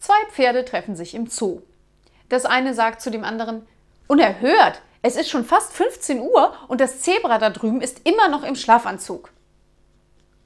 Zwei Pferde treffen sich im Zoo. Das eine sagt zu dem anderen, unerhört, es ist schon fast 15 Uhr und das Zebra da drüben ist immer noch im Schlafanzug.